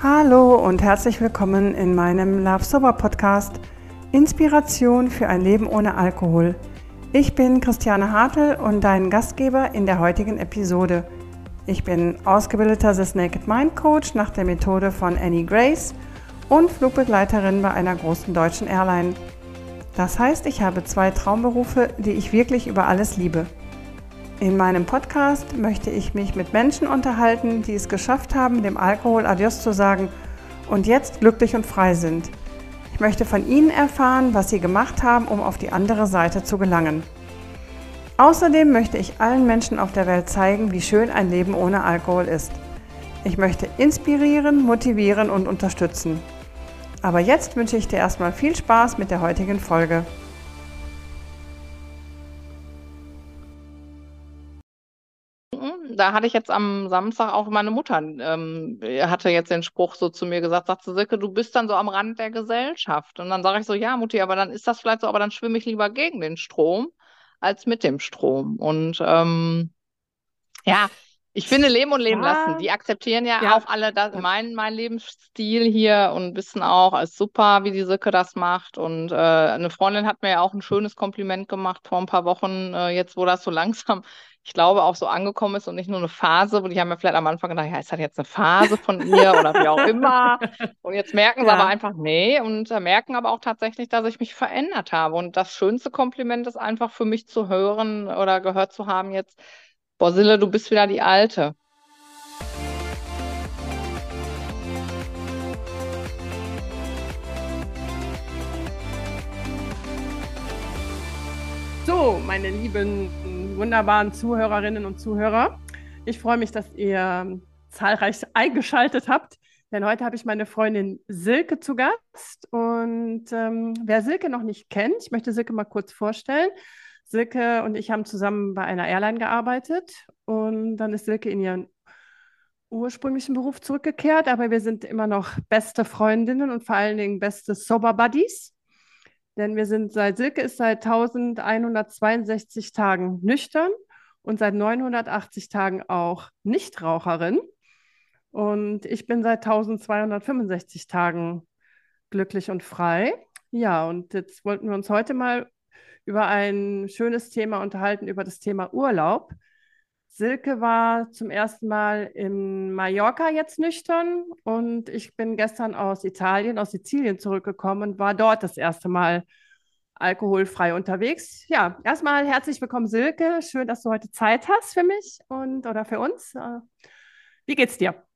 Hallo und herzlich willkommen in meinem Love Sober Podcast Inspiration für ein Leben ohne Alkohol. Ich bin Christiane Hartl und dein Gastgeber in der heutigen Episode. Ich bin ausgebildeter The Naked Mind Coach nach der Methode von Annie Grace und Flugbegleiterin bei einer großen deutschen Airline. Das heißt, ich habe zwei Traumberufe, die ich wirklich über alles liebe. In meinem Podcast möchte ich mich mit Menschen unterhalten, die es geschafft haben, dem Alkohol Adios zu sagen und jetzt glücklich und frei sind. Ich möchte von ihnen erfahren, was sie gemacht haben, um auf die andere Seite zu gelangen. Außerdem möchte ich allen Menschen auf der Welt zeigen, wie schön ein Leben ohne Alkohol ist. Ich möchte inspirieren, motivieren und unterstützen. Aber jetzt wünsche ich dir erstmal viel Spaß mit der heutigen Folge. Da hatte ich jetzt am Samstag auch meine Mutter, ähm, hatte jetzt den Spruch so zu mir gesagt, sagt Silke, du bist dann so am Rand der Gesellschaft. Und dann sage ich so, ja, Mutti, aber dann ist das vielleicht so, aber dann schwimme ich lieber gegen den Strom als mit dem Strom. Und ähm, ja, ich finde Leben und Leben ja. lassen. Die akzeptieren ja, ja. auch alle das, mein, mein Lebensstil hier und wissen auch, es ist super, wie die Silke das macht. Und äh, eine Freundin hat mir ja auch ein schönes Kompliment gemacht vor ein paar Wochen, äh, jetzt wo das so langsam ich glaube, auch so angekommen ist und nicht nur eine Phase, wo die haben ja vielleicht am Anfang gedacht, ja, ist das jetzt eine Phase von ihr oder wie auch immer. Und jetzt merken sie ja. aber einfach, nee, und äh, merken aber auch tatsächlich, dass ich mich verändert habe. Und das schönste Kompliment ist einfach für mich zu hören oder gehört zu haben jetzt, boah, Sille, du bist wieder die Alte. So, meine lieben wunderbaren Zuhörerinnen und Zuhörer. Ich freue mich, dass ihr zahlreich eingeschaltet habt, denn heute habe ich meine Freundin Silke zu Gast. Und ähm, wer Silke noch nicht kennt, ich möchte Silke mal kurz vorstellen. Silke und ich haben zusammen bei einer Airline gearbeitet und dann ist Silke in ihren ursprünglichen Beruf zurückgekehrt, aber wir sind immer noch beste Freundinnen und vor allen Dingen beste Sober Buddies. Denn wir sind seit, Silke ist seit 1162 Tagen nüchtern und seit 980 Tagen auch Nichtraucherin. Und ich bin seit 1265 Tagen glücklich und frei. Ja, und jetzt wollten wir uns heute mal über ein schönes Thema unterhalten, über das Thema Urlaub. Silke war zum ersten Mal in Mallorca jetzt nüchtern und ich bin gestern aus Italien, aus Sizilien zurückgekommen und war dort das erste Mal alkoholfrei unterwegs. Ja, erstmal herzlich willkommen, Silke. Schön, dass du heute Zeit hast für mich und oder für uns. Äh, wie geht's dir?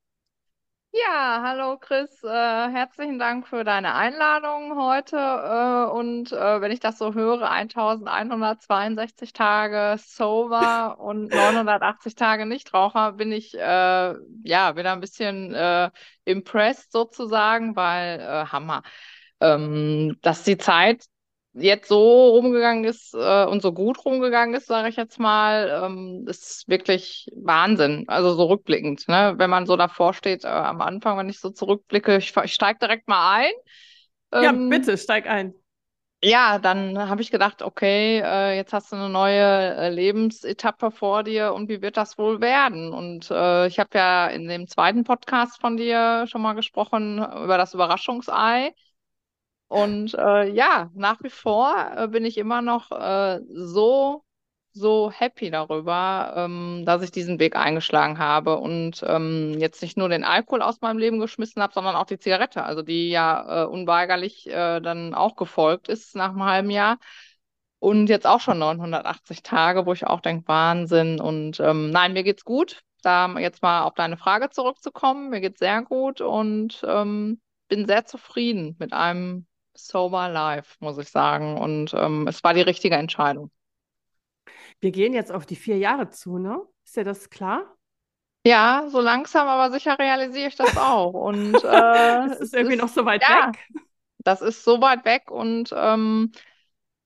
Ja, hallo Chris, äh, herzlichen Dank für deine Einladung heute. Äh, und äh, wenn ich das so höre, 1162 Tage Sober und 980 Tage Nichtraucher, bin ich äh, ja wieder ein bisschen äh, impressed sozusagen, weil äh, Hammer. Ähm, dass die Zeit jetzt so rumgegangen ist äh, und so gut rumgegangen ist, sage ich jetzt mal, ähm, ist wirklich Wahnsinn. Also so rückblickend, ne? wenn man so davor steht äh, am Anfang, wenn ich so zurückblicke, ich, ich steige direkt mal ein. Ähm, ja, bitte, steig ein. Ja, dann habe ich gedacht, okay, äh, jetzt hast du eine neue äh, Lebensetappe vor dir und wie wird das wohl werden? Und äh, ich habe ja in dem zweiten Podcast von dir schon mal gesprochen über das Überraschungsei. Und äh, ja, nach wie vor äh, bin ich immer noch äh, so, so happy darüber, ähm, dass ich diesen Weg eingeschlagen habe und ähm, jetzt nicht nur den Alkohol aus meinem Leben geschmissen habe, sondern auch die Zigarette, also die ja äh, unweigerlich äh, dann auch gefolgt ist nach einem halben Jahr. Und jetzt auch schon 980 Tage, wo ich auch denke, Wahnsinn. Und ähm, nein, mir geht's gut. Da jetzt mal auf deine Frage zurückzukommen, mir geht's sehr gut und ähm, bin sehr zufrieden mit einem Sober Life, muss ich sagen. Und ähm, es war die richtige Entscheidung. Wir gehen jetzt auf die vier Jahre zu, ne? Ist dir das klar? Ja, so langsam, aber sicher realisiere ich das auch. Und äh, das ist irgendwie ist, noch so weit ja, weg. Das ist so weit weg und ähm,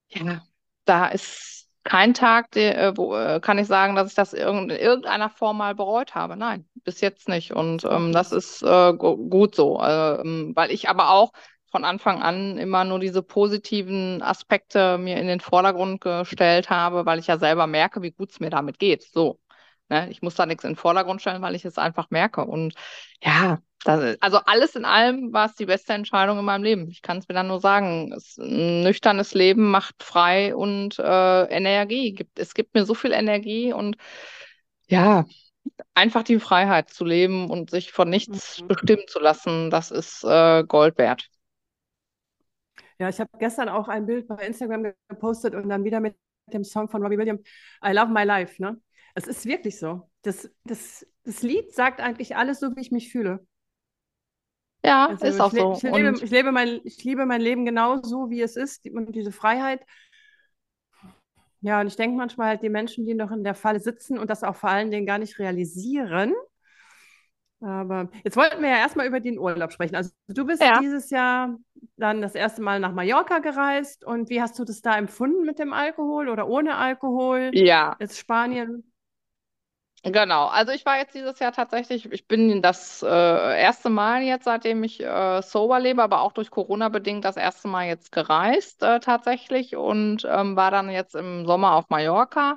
ja, da ist kein Tag, der, äh, wo äh, kann ich sagen, dass ich das in irgendeiner Form mal bereut habe. Nein, bis jetzt nicht. Und ähm, das ist äh, gut so, ähm, weil ich aber auch von Anfang an immer nur diese positiven Aspekte mir in den Vordergrund gestellt habe, weil ich ja selber merke, wie gut es mir damit geht. So. Ne? Ich muss da nichts in den Vordergrund stellen, weil ich es einfach merke. Und ja, das, also alles in allem war es die beste Entscheidung in meinem Leben. Ich kann es mir dann nur sagen. Es, ein nüchternes Leben macht frei und äh, Energie. Gibt, es gibt mir so viel Energie und ja, einfach die Freiheit zu leben und sich von nichts mhm. bestimmen zu lassen, das ist äh, Gold wert. Ja, ich habe gestern auch ein Bild bei Instagram gepostet und dann wieder mit dem Song von Robbie Williams, I Love My Life. Ne? Es ist wirklich so. Das, das, das Lied sagt eigentlich alles so, wie ich mich fühle. Ja, also ist auch so. Ich, lebe, ich, lebe mein, ich liebe mein Leben genauso, wie es ist und diese Freiheit. Ja, und ich denke manchmal halt, die Menschen, die noch in der Falle sitzen und das auch vor allen Dingen gar nicht realisieren. Aber jetzt wollten wir ja erstmal über den Urlaub sprechen. Also du bist ja. dieses Jahr dann das erste Mal nach Mallorca gereist und wie hast du das da empfunden mit dem Alkohol oder ohne Alkohol? Ja. Ist Spanien Genau, also ich war jetzt dieses Jahr tatsächlich, ich bin das äh, erste Mal jetzt, seitdem ich äh, sober lebe, aber auch durch Corona bedingt das erste Mal jetzt gereist äh, tatsächlich und ähm, war dann jetzt im Sommer auf Mallorca.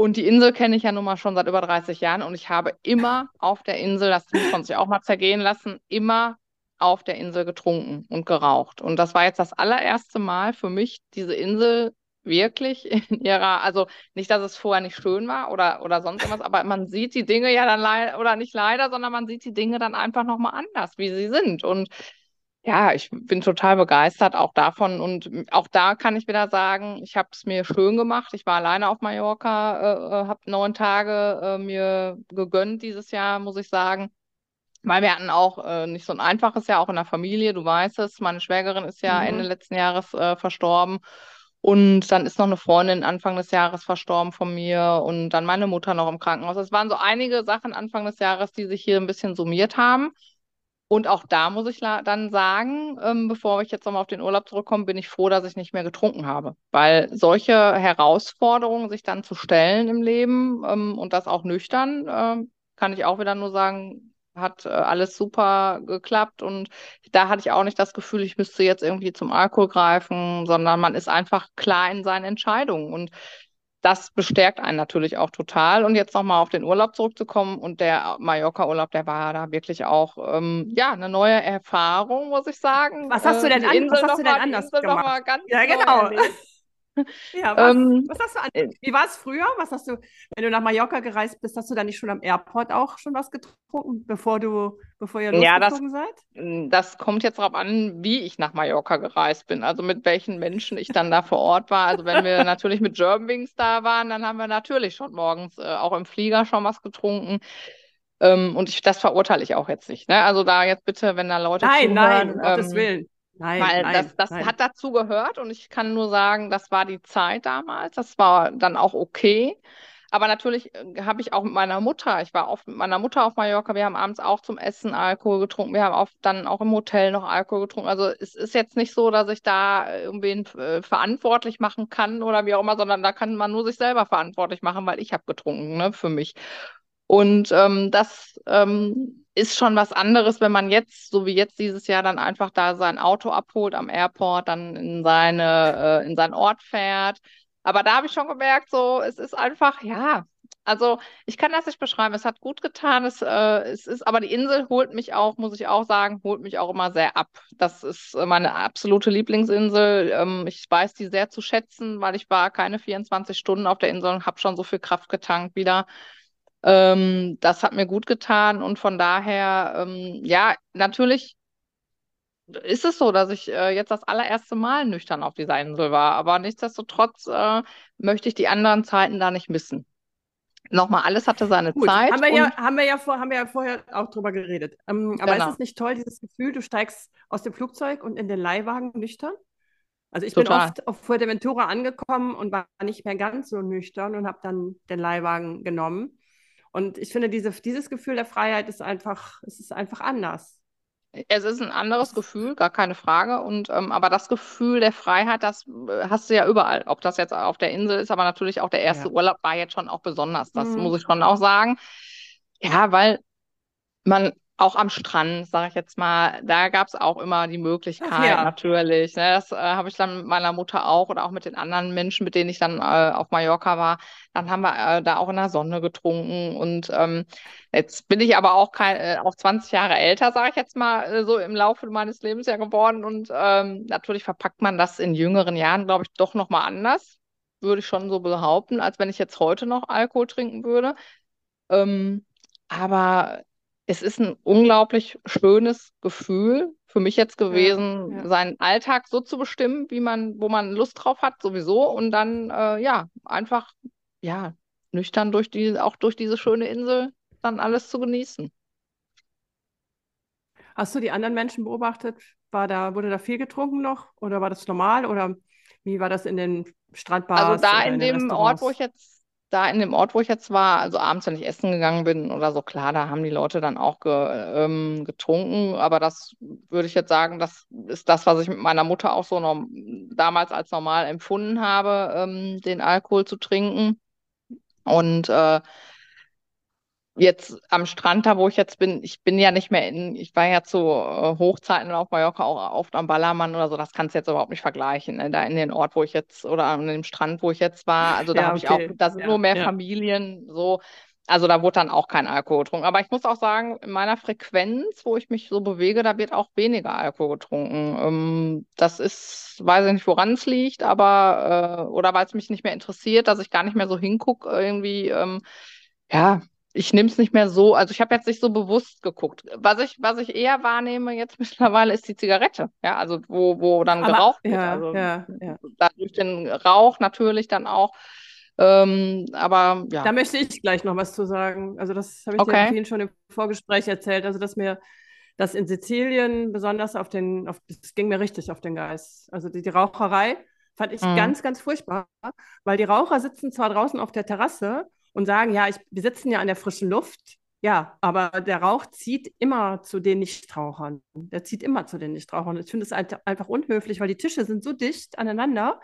Und die Insel kenne ich ja nun mal schon seit über 30 Jahren und ich habe immer auf der Insel, das muss man sich auch mal zergehen lassen, immer auf der Insel getrunken und geraucht. Und das war jetzt das allererste Mal für mich, diese Insel wirklich in ihrer, also nicht, dass es vorher nicht schön war oder, oder sonst irgendwas, aber man sieht die Dinge ja dann leider, oder nicht leider, sondern man sieht die Dinge dann einfach nochmal anders, wie sie sind. Und ja, ich bin total begeistert auch davon. Und auch da kann ich wieder sagen, ich habe es mir schön gemacht. Ich war alleine auf Mallorca, äh, äh habe neun Tage äh, mir gegönnt dieses Jahr, muss ich sagen. Weil wir hatten auch äh, nicht so ein einfaches Jahr, auch in der Familie, du weißt es. Meine Schwägerin ist ja mhm. Ende letzten Jahres äh, verstorben. Und dann ist noch eine Freundin Anfang des Jahres verstorben von mir und dann meine Mutter noch im Krankenhaus. Es waren so einige Sachen Anfang des Jahres, die sich hier ein bisschen summiert haben. Und auch da muss ich dann sagen, ähm, bevor ich jetzt nochmal auf den Urlaub zurückkomme, bin ich froh, dass ich nicht mehr getrunken habe. Weil solche Herausforderungen, sich dann zu stellen im Leben ähm, und das auch nüchtern, äh, kann ich auch wieder nur sagen, hat äh, alles super geklappt und da hatte ich auch nicht das Gefühl, ich müsste jetzt irgendwie zum Alkohol greifen, sondern man ist einfach klar in seinen Entscheidungen und das bestärkt einen natürlich auch total. Und jetzt nochmal auf den Urlaub zurückzukommen und der Mallorca-Urlaub, der war da wirklich auch ähm, ja eine neue Erfahrung, muss ich sagen. Was hast du denn, äh, an, was hast du denn anders gemacht? ja, genau. Ja, was, ähm, was hast du an, wie war es früher? Was hast du, wenn du nach Mallorca gereist bist, hast du da nicht schon am Airport auch schon was getrunken, bevor du, bevor ihr losgeflogen ja, das, seid? Das kommt jetzt darauf an, wie ich nach Mallorca gereist bin, also mit welchen Menschen ich dann da vor Ort war. Also wenn wir natürlich mit Germanwings da waren, dann haben wir natürlich schon morgens äh, auch im Flieger schon was getrunken. Ähm, und ich, das verurteile ich auch jetzt nicht. Ne? Also da jetzt bitte, wenn da Leute nein, zuhören, nein, um ähm, Gottes Willen Nein, Weil nein, das, das nein. hat dazu gehört und ich kann nur sagen, das war die Zeit damals. Das war dann auch okay. Aber natürlich äh, habe ich auch mit meiner Mutter, ich war oft mit meiner Mutter auf Mallorca, wir haben abends auch zum Essen Alkohol getrunken, wir haben oft dann auch im Hotel noch Alkohol getrunken. Also es ist jetzt nicht so, dass ich da irgendwen äh, verantwortlich machen kann oder wie auch immer, sondern da kann man nur sich selber verantwortlich machen, weil ich habe getrunken, ne, für mich. Und ähm, das ähm, ist schon was anderes, wenn man jetzt, so wie jetzt dieses Jahr, dann einfach da sein Auto abholt am Airport, dann in seine, äh, in seinen Ort fährt. Aber da habe ich schon gemerkt, so, es ist einfach, ja, also ich kann das nicht beschreiben. Es hat gut getan. Es, äh, es ist, aber die Insel holt mich auch, muss ich auch sagen, holt mich auch immer sehr ab. Das ist meine absolute Lieblingsinsel. Ähm, ich weiß die sehr zu schätzen, weil ich war keine 24 Stunden auf der Insel und habe schon so viel Kraft getankt wieder. Ähm, das hat mir gut getan und von daher, ähm, ja, natürlich ist es so, dass ich äh, jetzt das allererste Mal nüchtern auf dieser Insel war, aber nichtsdestotrotz äh, möchte ich die anderen Zeiten da nicht missen. Nochmal, alles hatte seine Gut, Zeit. Haben wir, ja, haben, wir ja vor, haben wir ja vorher auch drüber geredet. Ähm, aber genau. ist es nicht toll, dieses Gefühl, du steigst aus dem Flugzeug und in den Leihwagen nüchtern? Also ich Total. bin oft auf Fuerteventura angekommen und war nicht mehr ganz so nüchtern und habe dann den Leihwagen genommen. Und ich finde, diese, dieses Gefühl der Freiheit ist einfach, es ist einfach anders. Es ist ein anderes Gefühl, gar keine Frage. Und ähm, aber das Gefühl der Freiheit, das äh, hast du ja überall. Ob das jetzt auf der Insel ist, aber natürlich auch der erste ja. Urlaub war jetzt schon auch besonders. Das mhm. muss ich schon auch sagen. Ja, weil man auch am Strand, sage ich jetzt mal, da gab es auch immer die Möglichkeit, ja. natürlich. Ne? Das äh, habe ich dann mit meiner Mutter auch oder auch mit den anderen Menschen, mit denen ich dann äh, auf Mallorca war. Dann haben wir äh, da auch in der Sonne getrunken. Und ähm, jetzt bin ich aber auch kein, äh, auch 20 Jahre älter, sage ich jetzt mal, äh, so im Laufe meines Lebens ja geworden. Und ähm, natürlich verpackt man das in jüngeren Jahren, glaube ich, doch nochmal anders, würde ich schon so behaupten, als wenn ich jetzt heute noch Alkohol trinken würde. Ähm, aber es ist ein unglaublich schönes Gefühl für mich jetzt gewesen, ja, ja. seinen Alltag so zu bestimmen, wie man, wo man Lust drauf hat, sowieso, und dann äh, ja einfach ja nüchtern durch die, auch durch diese schöne Insel dann alles zu genießen. Hast du die anderen Menschen beobachtet? War da, wurde da viel getrunken noch oder war das normal oder wie war das in den Strandbars? Also da in, in dem Ort, wo ich jetzt da in dem Ort, wo ich jetzt war, also abends, wenn ich essen gegangen bin oder so, klar, da haben die Leute dann auch ge, ähm, getrunken. Aber das würde ich jetzt sagen, das ist das, was ich mit meiner Mutter auch so noch, damals als normal empfunden habe, ähm, den Alkohol zu trinken. Und äh, jetzt am Strand da, wo ich jetzt bin, ich bin ja nicht mehr in, ich war ja zu äh, Hochzeiten auf Mallorca auch oft am Ballermann oder so, das kannst du jetzt überhaupt nicht vergleichen. Ne? Da in den Ort, wo ich jetzt, oder an dem Strand, wo ich jetzt war, also da ja, habe okay. ich auch, da sind ja, nur mehr ja. Familien, so. Also da wurde dann auch kein Alkohol getrunken. Aber ich muss auch sagen, in meiner Frequenz, wo ich mich so bewege, da wird auch weniger Alkohol getrunken. Ähm, das ist, weiß ich nicht, woran es liegt, aber, äh, oder weil es mich nicht mehr interessiert, dass ich gar nicht mehr so hingucke, irgendwie, ähm, ja, ich nehme es nicht mehr so, also ich habe jetzt nicht so bewusst geguckt. Was ich, was ich eher wahrnehme jetzt mittlerweile ist die Zigarette, ja, also wo, wo dann Aber, geraucht wird. Ja, also ja, ja. durch den Rauch natürlich dann auch. Ähm, aber ja. Da möchte ich gleich noch was zu sagen. Also das habe ich okay. dir vielen schon im Vorgespräch erzählt. Also dass mir das in Sizilien besonders auf den, auf, das ging mir richtig auf den Geist. Also die, die Raucherei fand ich mhm. ganz, ganz furchtbar, weil die Raucher sitzen zwar draußen auf der Terrasse und sagen, ja, ich, wir sitzen ja an der frischen Luft. Ja, aber der Rauch zieht immer zu den Nichtrauchern. Der zieht immer zu den Nichtrauchern. Ich finde es einfach unhöflich, weil die Tische sind so dicht aneinander,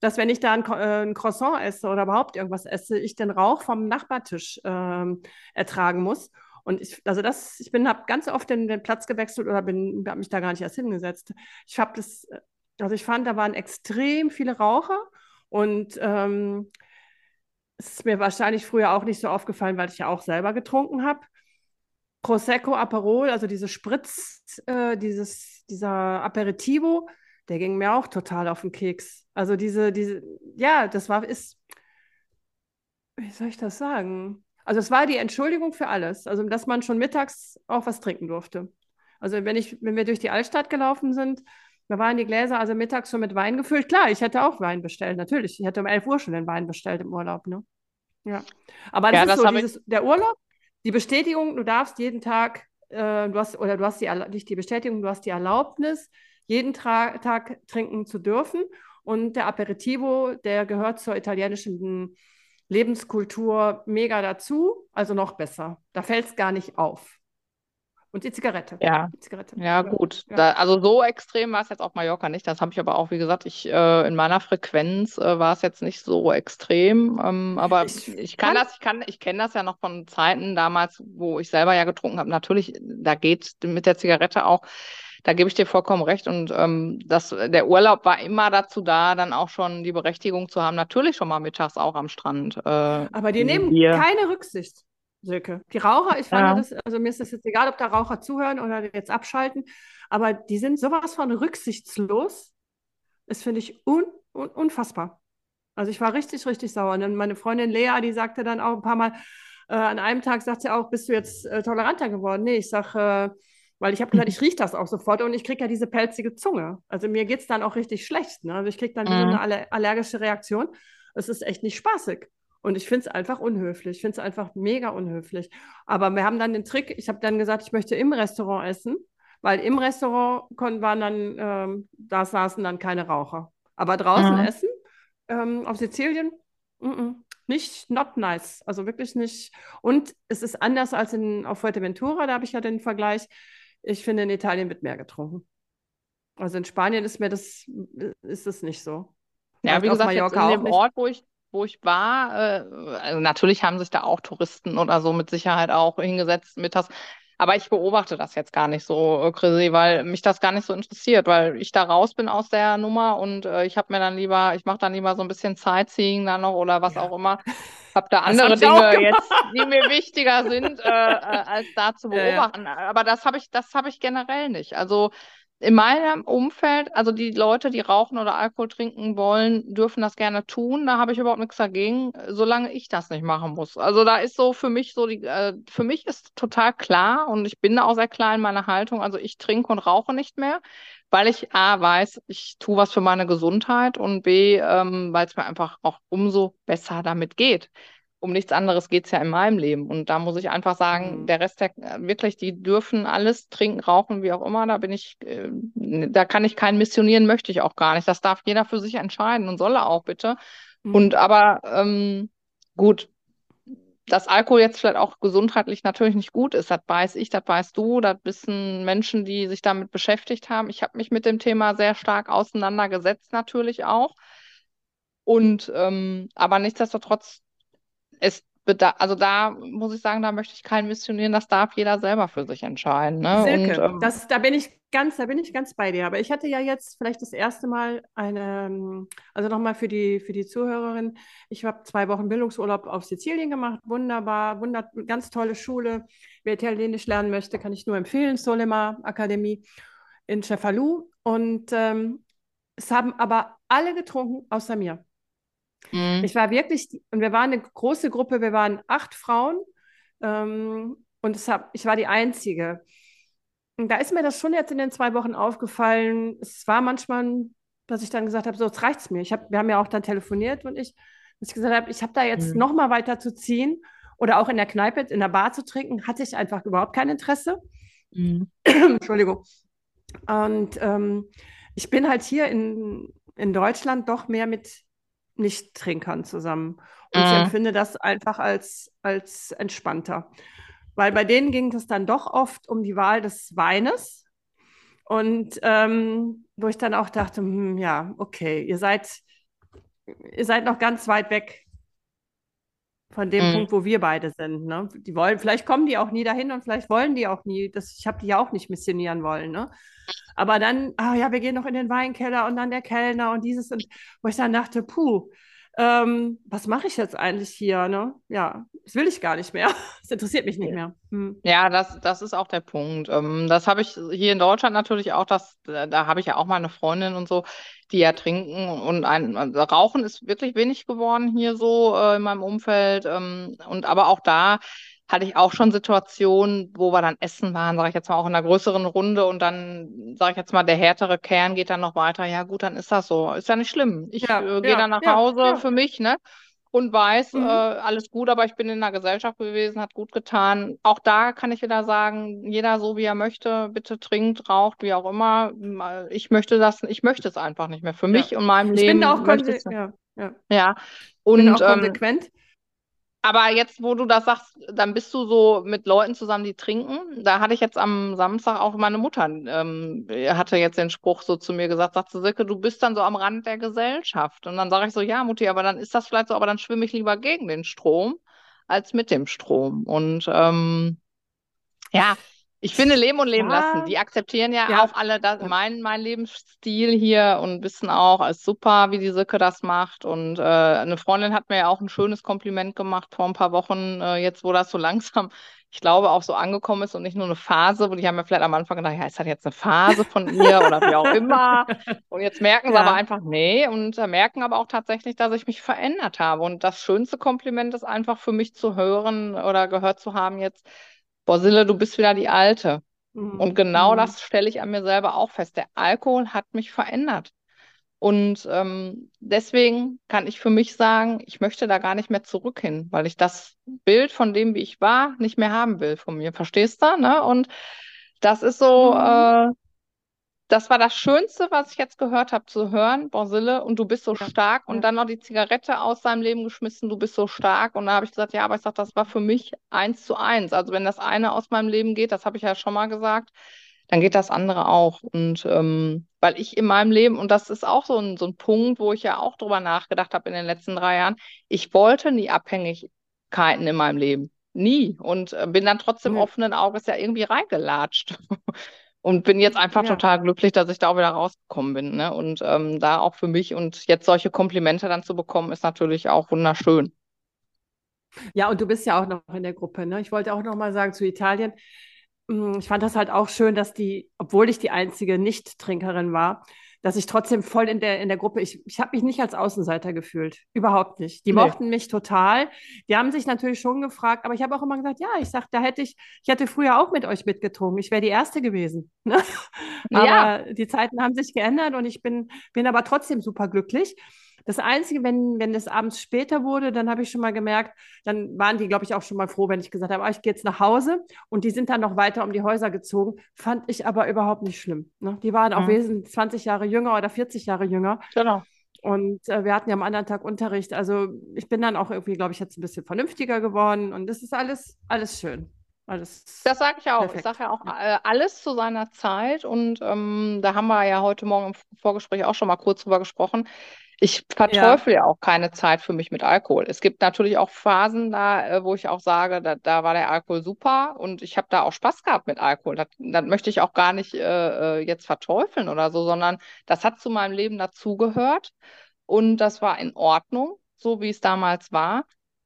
dass wenn ich da ein, äh, ein Croissant esse oder überhaupt irgendwas esse, ich den Rauch vom Nachbartisch äh, ertragen muss. Und ich, also das, ich bin, habe ganz oft den, den, Platz gewechselt oder bin, habe mich da gar nicht erst hingesetzt. Ich habe das, also ich fand, da waren extrem viele Raucher und ähm, es ist mir wahrscheinlich früher auch nicht so aufgefallen, weil ich ja auch selber getrunken habe. Prosecco, Aperol, also diese Spritz, äh, dieses, dieser Aperitivo, der ging mir auch total auf den Keks. Also diese, diese, ja, das war, ist, wie soll ich das sagen? Also es war die Entschuldigung für alles. Also dass man schon mittags auch was trinken durfte. Also wenn ich, wenn wir durch die Altstadt gelaufen sind, da waren die Gläser also mittags schon mit Wein gefüllt. Klar, ich hätte auch Wein bestellt, natürlich. Ich hätte um 11 Uhr schon den Wein bestellt im Urlaub. Ne? Ja. Aber das ja, ist das so, dieses, der Urlaub, die Bestätigung, du darfst jeden Tag, äh, du hast, oder du hast die, nicht die Bestätigung, du hast die Erlaubnis, jeden Tra Tag trinken zu dürfen. Und der Aperitivo, der gehört zur italienischen Lebenskultur mega dazu, also noch besser. Da fällt es gar nicht auf. Und die Zigarette. Ja, die Zigarette. ja gut. Ja. Da, also so extrem war es jetzt auf Mallorca nicht. Das habe ich aber auch, wie gesagt, ich äh, in meiner Frequenz äh, war es jetzt nicht so extrem. Ähm, aber ich, ich kann, kann das, ich kann, ich kenne das ja noch von Zeiten damals, wo ich selber ja getrunken habe. Natürlich, da geht mit der Zigarette auch. Da gebe ich dir vollkommen recht. Und ähm, das, der Urlaub war immer dazu da, dann auch schon die Berechtigung zu haben, natürlich schon mal mittags auch am Strand. Äh, aber die nehmen Bier. keine Rücksicht. Silke. Die Raucher, ich fand ja. das, also mir ist das jetzt egal, ob da Raucher zuhören oder jetzt abschalten, aber die sind sowas von rücksichtslos. Das finde ich un, un, unfassbar. Also ich war richtig, richtig sauer. Und dann meine Freundin Lea, die sagte dann auch ein paar Mal, äh, an einem Tag sagt sie auch, bist du jetzt äh, toleranter geworden? Nee, ich sage, äh, weil ich habe gesagt, ich rieche das auch sofort und ich kriege ja diese pelzige Zunge. Also mir geht es dann auch richtig schlecht. Ne? Also ich kriege dann mhm. so eine aller allergische Reaktion. Es ist echt nicht spaßig. Und ich finde es einfach unhöflich. Ich finde es einfach mega unhöflich. Aber wir haben dann den Trick, ich habe dann gesagt, ich möchte im Restaurant essen, weil im Restaurant konnten, waren dann, ähm, da saßen dann keine Raucher. Aber draußen mhm. essen, ähm, auf Sizilien, mm -mm, nicht, not nice. Also wirklich nicht. Und es ist anders als in, auf Fuerteventura, da habe ich ja den Vergleich. Ich finde, in Italien wird mehr getrunken. Also in Spanien ist mir das, ist es nicht so. Ja, wie gesagt, jetzt in dem Ort, wo ich wo ich war, äh, also natürlich haben sich da auch Touristen oder so mit Sicherheit auch hingesetzt mittags. Aber ich beobachte das jetzt gar nicht so, äh, Chrissy, weil mich das gar nicht so interessiert, weil ich da raus bin aus der Nummer und äh, ich habe mir dann lieber, ich mache dann lieber so ein bisschen Sightseeing dann noch oder was ja. auch immer. Habe da andere Dinge jetzt, die mir wichtiger sind, äh, äh, als da zu beobachten. Ja. Aber das habe ich, das habe ich generell nicht. Also in meinem Umfeld, also die Leute, die rauchen oder Alkohol trinken wollen, dürfen das gerne tun. Da habe ich überhaupt nichts dagegen, solange ich das nicht machen muss. Also da ist so für mich so die, äh, für mich ist total klar und ich bin da auch sehr klar in meiner Haltung. Also ich trinke und rauche nicht mehr, weil ich A weiß, ich tue was für meine Gesundheit und B, ähm, weil es mir einfach auch umso besser damit geht um nichts anderes geht es ja in meinem Leben. Und da muss ich einfach sagen, mhm. der Rest, der, wirklich, die dürfen alles trinken, rauchen, wie auch immer. Da bin ich, äh, da kann ich keinen missionieren, möchte ich auch gar nicht. Das darf jeder für sich entscheiden und soll er auch bitte. Mhm. Und aber ähm, gut, dass Alkohol jetzt vielleicht auch gesundheitlich natürlich nicht gut ist, das weiß ich, das weißt du, das wissen Menschen, die sich damit beschäftigt haben. Ich habe mich mit dem Thema sehr stark auseinandergesetzt, natürlich auch. Und ähm, aber nichtsdestotrotz es also da muss ich sagen, da möchte ich keinen missionieren, das darf jeder selber für sich entscheiden. Ne? Silke, Und, ähm, das, da bin ich ganz, da bin ich ganz bei dir. Aber ich hatte ja jetzt vielleicht das erste Mal eine, also nochmal für die, für die Zuhörerin, ich habe zwei Wochen Bildungsurlaub auf Sizilien gemacht, wunderbar, wunder, ganz tolle Schule. Wer Italienisch lernen möchte, kann ich nur empfehlen, Solema Akademie in Cefalù. Und ähm, es haben aber alle getrunken, außer mir. Mhm. Ich war wirklich, und wir waren eine große Gruppe, wir waren acht Frauen ähm, und es hab, ich war die Einzige. Und da ist mir das schon jetzt in den zwei Wochen aufgefallen. Es war manchmal, dass ich dann gesagt habe, so, jetzt reicht's mir. Ich hab, wir haben ja auch dann telefoniert und ich, dass ich gesagt habe, ich habe da jetzt mhm. noch mal weiter zu ziehen oder auch in der Kneipe, in der Bar zu trinken, hatte ich einfach überhaupt kein Interesse. Mhm. Entschuldigung. Und ähm, ich bin halt hier in, in Deutschland doch mehr mit nicht-Trinkern zusammen. Und mhm. ich empfinde das einfach als, als entspannter. Weil bei denen ging es dann doch oft um die Wahl des Weines. Und ähm, wo ich dann auch dachte, hm, ja, okay, ihr seid, ihr seid noch ganz weit weg von dem mhm. Punkt, wo wir beide sind. Ne? Die wollen, vielleicht kommen die auch nie dahin und vielleicht wollen die auch nie. Das, ich habe die ja auch nicht missionieren wollen. Ne? Aber dann, ah ja, wir gehen noch in den Weinkeller und dann der Kellner und dieses und wo ich dann dachte, puh, ähm, was mache ich jetzt eigentlich hier? Ne? Ja, das will ich gar nicht mehr. Das interessiert mich nicht mehr. Hm. Ja, das, das ist auch der Punkt. Ähm, das habe ich hier in Deutschland natürlich auch, das, da habe ich ja auch mal eine Freundin und so, die ja trinken und ein, also Rauchen ist wirklich wenig geworden hier so äh, in meinem Umfeld. Ähm, und aber auch da hatte ich auch schon Situationen, wo wir dann essen waren, sage ich jetzt mal auch in einer größeren Runde und dann sage ich jetzt mal, der härtere Kern geht dann noch weiter. Ja gut, dann ist das so. Ist ja nicht schlimm. Ich ja, äh, gehe ja, dann nach ja, Hause für mich, ne? Und weiß, mhm. äh, alles gut, aber ich bin in der Gesellschaft gewesen, hat gut getan. Auch da kann ich wieder sagen, jeder so wie er möchte, bitte trinkt, raucht, wie auch immer. Ich möchte das, ich möchte es einfach nicht mehr für mich und meinem ich Leben. Ich bin auch konse ja, ja. ja. Und, bin auch ähm, konsequent. Ähm, aber jetzt, wo du das sagst, dann bist du so mit Leuten zusammen, die trinken. Da hatte ich jetzt am Samstag auch meine Mutter, ähm, hatte jetzt den Spruch so zu mir gesagt, sagt Silke, du bist dann so am Rand der Gesellschaft. Und dann sage ich so, ja, Mutti, aber dann ist das vielleicht so, aber dann schwimme ich lieber gegen den Strom als mit dem Strom. Und ähm, ja, ich finde Leben und Leben ja. lassen. Die akzeptieren ja, ja. auch alle das, mein, mein Lebensstil hier und wissen auch, es ist super, wie die Silke das macht. Und äh, eine Freundin hat mir ja auch ein schönes Kompliment gemacht vor ein paar Wochen, äh, jetzt wo das so langsam, ich glaube, auch so angekommen ist und nicht nur eine Phase, wo die haben ja vielleicht am Anfang gedacht, ja, ist das jetzt eine Phase von ihr oder wie auch immer. Und jetzt merken sie aber einfach, nee, und äh, merken aber auch tatsächlich, dass ich mich verändert habe. Und das schönste Kompliment ist einfach für mich zu hören oder gehört zu haben jetzt, boah, Sille, du bist wieder die Alte. Mhm. Und genau mhm. das stelle ich an mir selber auch fest. Der Alkohol hat mich verändert. Und ähm, deswegen kann ich für mich sagen, ich möchte da gar nicht mehr zurück hin, weil ich das Bild von dem, wie ich war, nicht mehr haben will von mir. Verstehst du? Ne? Und das ist so, mhm. äh, das war das Schönste, was ich jetzt gehört habe, zu hören, Borsille, und du bist so ja. stark. Und dann noch die Zigarette aus seinem Leben geschmissen, du bist so stark. Und da habe ich gesagt, ja, aber ich sage, das war für mich eins zu eins. Also wenn das eine aus meinem Leben geht, das habe ich ja schon mal gesagt, dann geht das andere auch. Und ähm, weil ich in meinem Leben, und das ist auch so ein, so ein Punkt, wo ich ja auch drüber nachgedacht habe in den letzten drei Jahren, ich wollte nie Abhängigkeiten in meinem Leben. nie. Und äh, bin dann trotzdem Nee. offenen Auges ja irgendwie reingelatscht. Und bin jetzt einfach Ja. total glücklich, dass ich da auch wieder rausgekommen bin. Ne? Und ähm, da auch für mich und jetzt solche Komplimente dann zu bekommen, ist natürlich auch wunderschön. Ja, und du bist ja auch noch in der Gruppe, ne? Ich wollte auch noch mal sagen zu Italien. mm, Ich fand das halt auch schön, dass die, obwohl ich die einzige Nicht-Trinkerin war, dass ich trotzdem voll in der, in der Gruppe, ich, ich habe mich nicht als Außenseiter gefühlt. Überhaupt nicht. Die Nee. mochten mich total. Die haben sich natürlich schon gefragt, aber ich habe auch immer gesagt, ja, ich sag, da hätte ich, ich hätte früher auch mit euch mitgetrunken. Ich wäre die Erste gewesen. Ne? Ja. Aber die Zeiten haben sich geändert und ich bin, bin aber trotzdem super glücklich. Das Einzige, wenn, wenn es abends später wurde, dann habe ich schon mal gemerkt, dann waren die, glaube ich, auch schon mal froh, wenn ich gesagt habe, ah, ich gehe jetzt nach Hause. Und die sind dann noch weiter um die Häuser gezogen. Fand ich aber überhaupt nicht schlimm. Ne? Die waren auch Mhm. wesentlich 20 Jahre jünger oder 40 Jahre jünger. Genau. Und äh, wir hatten ja am anderen Tag Unterricht. Also ich bin dann auch irgendwie, glaube ich, jetzt ein bisschen vernünftiger geworden. Und das ist alles, alles schön. Alles. Das sage ich auch. Ich Perfekt. sage ja auch äh, alles zu seiner Zeit. Und ähm, da haben wir ja heute Morgen im Vorgespräch auch schon mal kurz drüber gesprochen. Ich verteufel ja. auch keine Zeit für mich mit Alkohol. Es gibt natürlich auch Phasen da, äh, wo ich auch sage, da, da war der Alkohol super und ich habe da auch Spaß gehabt mit Alkohol. Das, das möchte ich auch gar nicht äh, äh, jetzt verteufeln oder so, sondern das hat zu meinem Leben dazugehört und das war in Ordnung, so wie es damals war.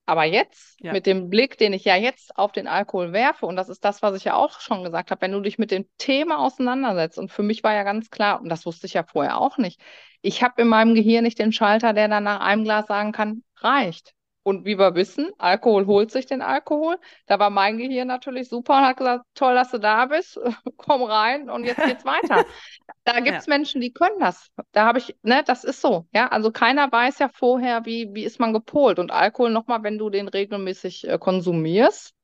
Aber jetzt, Ja. mit dem Blick, den ich ja jetzt auf den Alkohol werfe, und das ist das, was ich ja auch schon gesagt habe, wenn du dich mit dem Thema auseinandersetzt, und für mich war ja ganz klar, und das wusste ich ja vorher auch nicht, ich habe in meinem Gehirn nicht den Schalter, der dann nach einem Glas sagen kann, reicht. Und wie wir wissen, Alkohol holt sich den Alkohol. Da war mein Gehirn natürlich super und hat gesagt, toll, dass du da bist, komm rein und jetzt geht's weiter. Da gibt es Ja. Menschen, die können das. Da habe ich, ne, das ist so. Ja, also keiner weiß ja vorher, wie, wie ist man gepolt. Und Alkohol nochmal, wenn du den regelmäßig äh, konsumierst,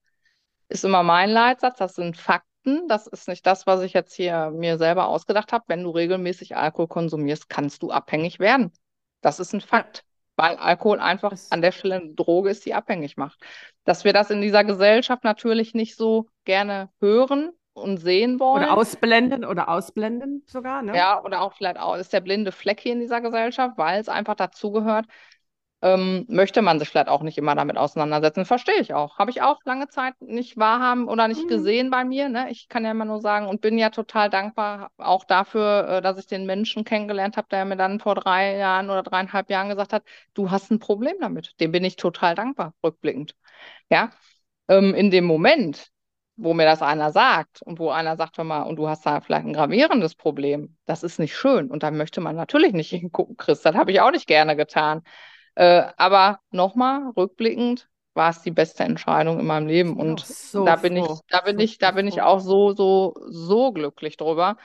ist immer mein Leitsatz, das sind Fakten. Das ist nicht das, was ich jetzt hier mir selber ausgedacht habe. Wenn du regelmäßig Alkohol konsumierst, kannst du abhängig werden. Das ist ein Fakt, weil Alkohol einfach an der Stelle eine Droge ist, die abhängig macht. Dass wir das in dieser Gesellschaft natürlich nicht so gerne hören und sehen wollen. Oder ausblenden oder ausblenden sogar, ne? Ja, oder auch vielleicht auch ist der blinde Fleck hier in dieser Gesellschaft, weil es einfach dazugehört. Ähm, möchte man sich vielleicht auch nicht immer damit auseinandersetzen. Verstehe ich auch. Habe ich auch lange Zeit nicht wahrhaben oder nicht Mhm. gesehen bei mir. Ne? Ich kann ja immer nur sagen und bin ja total dankbar auch dafür, äh, dass ich den Menschen kennengelernt habe, der mir dann vor drei Jahren oder dreieinhalb Jahren gesagt hat, du hast ein Problem damit. Dem bin ich total dankbar, rückblickend. Ja, ähm, in dem Moment, wo mir das einer sagt und wo einer sagt, hör mal, und du hast da vielleicht ein gravierendes Problem, das ist nicht schön. Und da möchte man natürlich nicht hingucken, Chris. Das habe ich auch nicht gerne getan. Äh, aber nochmal, rückblickend, war es die beste Entscheidung in meinem Leben. Ich Und so da bin ich, froh. da bin So, ich, da bin ich auch so, so, so glücklich drüber.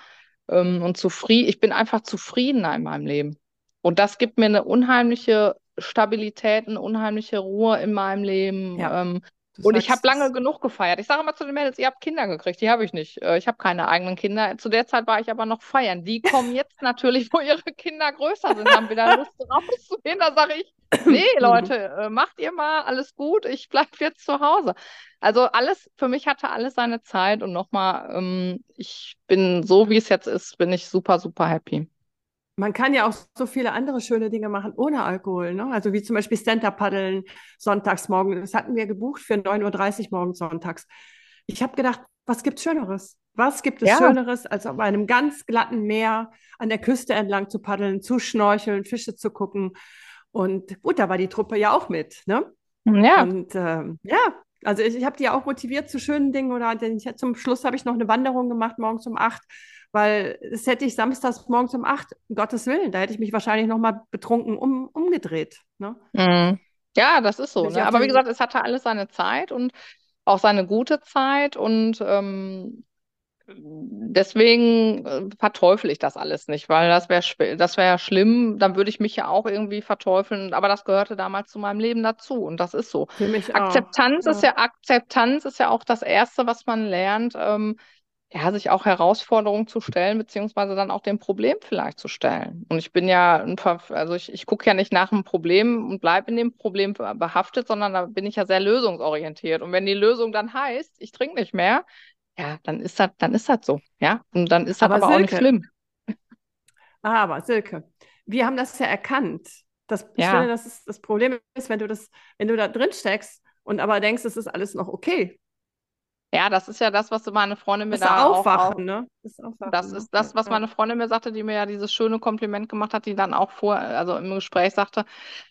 Ähm, und zufrieden, ich bin einfach zufriedener in meinem Leben. Und das gibt mir eine unheimliche Stabilität, eine unheimliche Ruhe in meinem Leben. Ja. Ähm, Du und ich habe lange genug gefeiert. Ich sage immer zu den Mädels, ihr habt Kinder gekriegt, die habe ich nicht. Äh, Ich habe keine eigenen Kinder. Zu der Zeit war ich aber noch feiern. Die kommen jetzt natürlich, wo ihre Kinder größer sind, haben wieder Lust rauszugehen. Da sage ich, nee, Leute, äh, macht ihr mal, alles gut, ich bleibe jetzt zu Hause. Also alles, für mich hatte alles seine Zeit und nochmal, ähm, ich bin so, wie es jetzt ist, bin ich super, super happy. Man kann ja auch so viele andere schöne Dinge machen ohne Alkohol, ne? Also wie zum Beispiel Stand-Up-Paddeln sonntags morgen. Das hatten wir gebucht für 9.30 Uhr morgens sonntags. Ich habe gedacht, was gibt's Schöneres? Was gibt es Ja. Schöneres, als auf einem ganz glatten Meer an der Küste entlang zu paddeln, zu schnorcheln, Fische zu gucken? Und gut, da war die Truppe ja auch mit, ne? Ja, Und ähm, ja, also ich, ich habe die ja auch motiviert zu schönen Dingen oder denn ich, zum Schluss habe ich noch eine Wanderung gemacht morgens um acht, weil das hätte ich samstags morgens um acht, um Gottes Willen, da hätte ich mich wahrscheinlich noch mal betrunken um, umgedreht. Ne? Mhm. Ja, das ist so. Ne? Aber wie gesagt, es hatte alles seine Zeit und auch seine gute Zeit und ähm, deswegen äh, verteufel ich das alles nicht, weil das wäre das wäre ja schlimm, dann würde ich mich ja auch irgendwie verteufeln, aber das gehörte damals zu meinem Leben dazu und das ist so. Für mich auch. Akzeptanz ist ja Akzeptanz ist ja auch das Erste, was man lernt, ähm, ja, sich auch Herausforderungen zu stellen, beziehungsweise dann auch dem Problem vielleicht zu stellen. Und ich bin ja, also ich, ich gucke ja nicht nach einem Problem und bleibe in dem Problem behaftet, sondern da bin ich ja sehr lösungsorientiert. Und wenn die Lösung dann heißt, ich trinke nicht mehr, ja, dann ist das, dann ist das so, ja. Und dann ist das Aber aber, auch nicht Silke, schlimm. Aber Silke, wir haben das ja erkannt. Das, ich Ja. finde, das ist das Problem ist, wenn du das, wenn du da drin steckst und aber denkst, es ist alles noch okay. Ja, das ist ja das, was meine Freundin mir Das da Aufwachen, auch, ne? Das Aufwachen, Das ne? ist das, was Ja, meine Freundin mir sagte, die mir ja dieses schöne Kompliment gemacht hat, die dann auch vor, also im Gespräch sagte,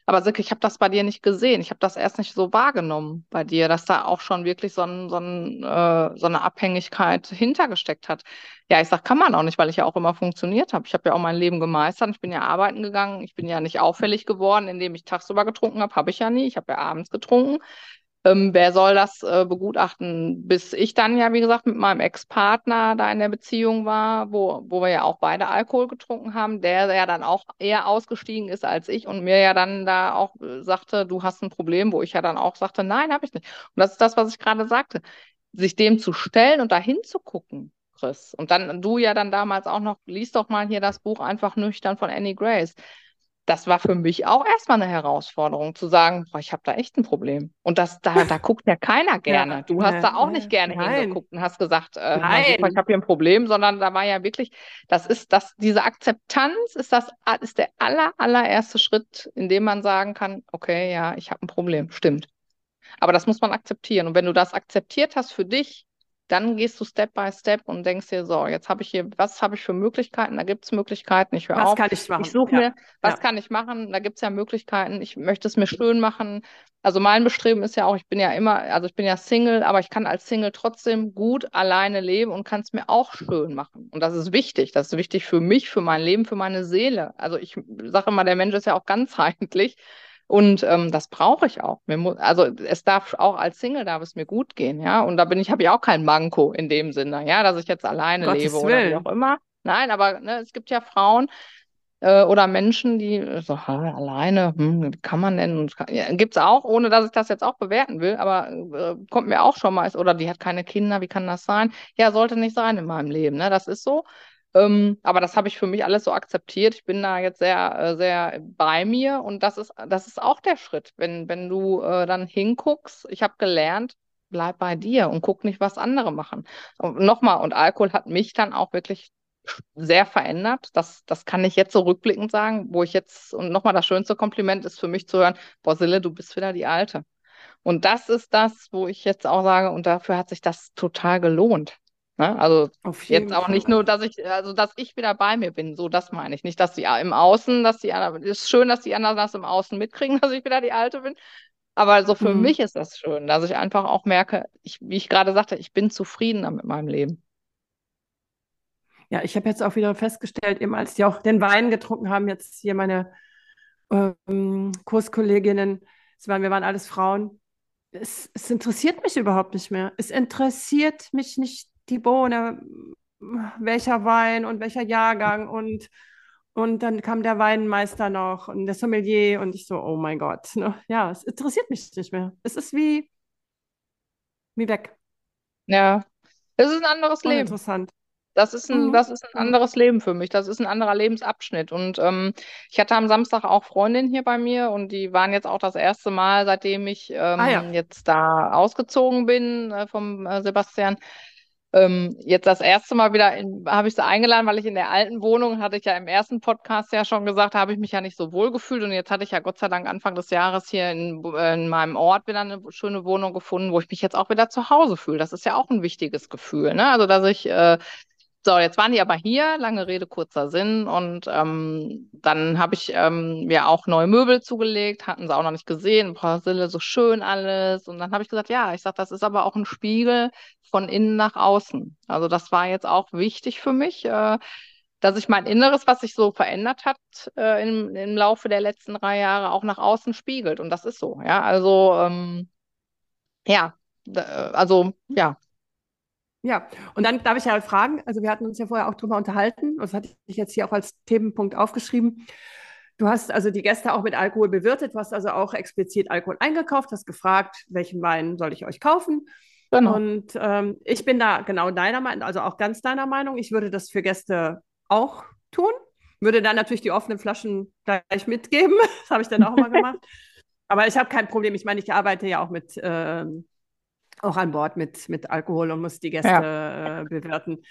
aber Silke, ich habe das bei dir nicht gesehen, ich habe das erst nicht so wahrgenommen bei dir, dass da auch schon wirklich so, ein, so, ein, äh, so eine Abhängigkeit hintergesteckt hat. Ja, ich sag, kann man auch nicht, weil ich ja auch immer funktioniert habe. Ich habe ja auch mein Leben gemeistert, ich bin ja arbeiten gegangen, ich bin ja nicht auffällig geworden, indem ich tagsüber getrunken habe, habe ich ja nie, ich habe ja abends getrunken. Ähm, wer soll das äh, begutachten? Bis ich dann ja, wie gesagt, mit meinem Ex-Partner da in der Beziehung war, wo, wo wir ja auch beide Alkohol getrunken haben, der ja dann auch eher ausgestiegen ist als ich und mir ja dann da auch äh, sagte, du hast ein Problem, wo ich ja dann auch sagte, nein, habe ich nicht. Und das ist das, was ich gerade sagte. Sich dem zu stellen und dahin zu gucken, Chris. Und dann, du ja dann damals auch noch, liest doch mal hier das Buch einfach nüchtern von Annie Grace das war für mich auch erstmal eine Herausforderung, zu sagen, boah, ich habe da echt ein Problem. Und das, da, da guckt ja keiner gerne. Ja, du hast ja, da auch nicht gerne nein. hingeguckt und hast gesagt, äh, Nein. super, ich habe hier ein Problem, sondern da war ja wirklich, das ist das, diese Akzeptanz ist das, ist der aller, allererste Schritt, in dem man sagen kann, okay, ja, ich habe ein Problem, stimmt. Aber das muss man akzeptieren. Und wenn du das akzeptiert hast für dich, dann gehst du Step by Step und denkst dir, so, jetzt habe ich hier, was habe ich für Möglichkeiten? Da gibt es Möglichkeiten, ich höre Was auf. kann ich machen? Ich suche Ja, mir, was ja. kann ich machen? Da gibt es ja Möglichkeiten. Ich möchte es mir schön machen. Also mein Bestreben ist ja auch, ich bin ja immer, also ich bin ja Single, aber ich kann als Single trotzdem gut alleine leben und kann es mir auch schön machen. Und das ist wichtig. Das ist wichtig für mich, für mein Leben, für meine Seele. Also ich sage immer, der Mensch ist ja auch ganzheitlich. Und ähm, das brauche ich auch. Mir mu- also es darf auch als Single darf es mir gut gehen, ja. Und da bin ich, habe ich auch kein Manko in dem Sinne, ja, dass ich jetzt alleine Gottes lebe oder wie Willen. auch immer. Nein, aber ne, es gibt ja Frauen äh, oder Menschen, die so, "Ha, alleine, hm, wie kann man denn? Und, ja, gibt es auch, ohne dass ich das jetzt auch bewerten will, aber äh, kommt mir auch schon mal, oder die hat keine Kinder, wie kann das sein? Ja, sollte nicht sein in meinem Leben, ne? Das ist so. Ähm, aber das habe ich für mich alles so akzeptiert. Ich bin da jetzt sehr, äh, sehr bei mir und das ist, das ist auch der Schritt. Wenn, wenn du äh, dann hinguckst, ich habe gelernt, bleib bei dir und guck nicht, was andere machen. Und nochmal, und Alkohol hat mich dann auch wirklich sehr verändert. Das, das kann ich jetzt so rückblickend sagen, wo ich jetzt, und nochmal das schönste Kompliment ist für mich zu hören, boah, Sille, du bist wieder die Alte. Und das ist das, wo ich jetzt auch sage, und dafür hat sich das total gelohnt. Ne? Also Jetzt auch nicht nur, dass ich, also dass ich wieder bei mir bin, so das meine ich. Nicht, dass die im Außen, dass die anderen, ist schön, dass die anderen das im Außen mitkriegen, dass ich wieder die Alte bin. Aber so für Mhm. mich ist das schön, dass ich einfach auch merke, ich, wie ich gerade sagte, ich bin zufriedener mit meinem Leben. Ja, ich habe jetzt auch wieder festgestellt, eben als die auch den Wein getrunken haben, jetzt hier meine ähm, Kurskolleginnen, waren, wir waren alles Frauen, es, es interessiert mich überhaupt nicht mehr. Es interessiert mich nicht die Bohne, welcher Wein und welcher Jahrgang und, und dann kam der Weinmeister noch und der Sommelier und ich so, oh mein Gott, ne? Ja, es interessiert mich nicht mehr. Es ist wie, wie weg, Ja, es ist ein anderes Leben. uninteressant. Das ist ein, Mhm. das ist ein Mhm. anderes Leben für mich. Das ist ein anderer Lebensabschnitt. Und ähm, ich hatte am Samstag auch Freundinnen hier bei mir und die waren jetzt auch das erste Mal, seitdem ich ähm, Ah ja. jetzt da ausgezogen bin äh, vom äh, Sebastian. Ähm, jetzt das erste Mal wieder habe ich sie eingeladen, weil ich in der alten Wohnung, hatte ich ja im ersten Podcast ja schon gesagt, habe ich mich ja nicht so wohl gefühlt. Und jetzt hatte ich ja Gott sei Dank Anfang des Jahres hier in, in meinem Ort wieder eine schöne Wohnung gefunden, wo ich mich jetzt auch wieder zu Hause fühle. Das ist ja auch ein wichtiges Gefühl, ne? Also, dass ich äh, so, jetzt waren die aber hier, lange Rede, kurzer Sinn. Und ähm, dann habe ich ähm, mir auch neue Möbel zugelegt, hatten sie auch noch nicht gesehen. Boah, Sille, so schön alles. Und dann habe ich gesagt, ja, ich sage, das ist aber auch ein Spiegel von innen nach außen. Also das war jetzt auch wichtig für mich, äh, dass sich mein Inneres, was sich so verändert hat äh, im, im Laufe der letzten drei Jahre, auch nach außen spiegelt. Und das ist so, ja. Also ähm, ja, äh, also ja. Ja, und dann darf ich ja fragen, also wir hatten uns ja vorher auch drüber unterhalten, das hatte ich jetzt hier auch als Themenpunkt aufgeschrieben. Du hast also die Gäste auch mit Alkohol bewirtet, du hast also auch explizit Alkohol eingekauft, hast gefragt, welchen Wein soll ich euch kaufen? Genau. Und ähm, ich bin da genau deiner Meinung, also auch ganz deiner Meinung. Ich würde das für Gäste auch tun, würde dann natürlich die offenen Flaschen gleich mitgeben. Das habe ich dann auch mal gemacht. Aber ich habe kein Problem. Ich meine, ich arbeite ja auch mit ähm, auch an Bord mit, mit Alkohol und muss die Gäste Ja. äh, bewerten.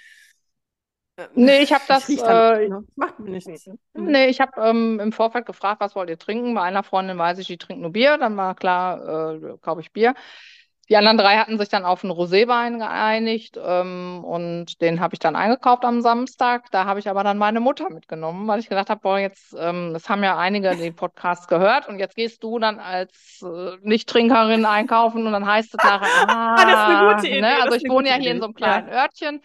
Nee, ich habe das. Äh, ne? Macht mir nichts. Mhm. nee, ich habe ähm, im Vorfeld gefragt, was wollt ihr trinken? Bei einer Freundin weiß ich, die trinkt nur Bier. Dann war klar, äh, kaufe ich Bier. Die anderen drei hatten sich dann auf einen Roséwein geeinigt ähm, und den habe ich dann eingekauft am Samstag. Da habe ich aber dann meine Mutter mitgenommen, weil ich gedacht habe, boah, jetzt, ähm, das haben ja einige den Podcast gehört und jetzt gehst du dann als äh, Nicht-Trinkerin einkaufen und dann heißt es nachher, ah, das ist eine gute Idee. Ne? das Also ist ich wohne ja hier in Idee. so einem kleinen Örtchen.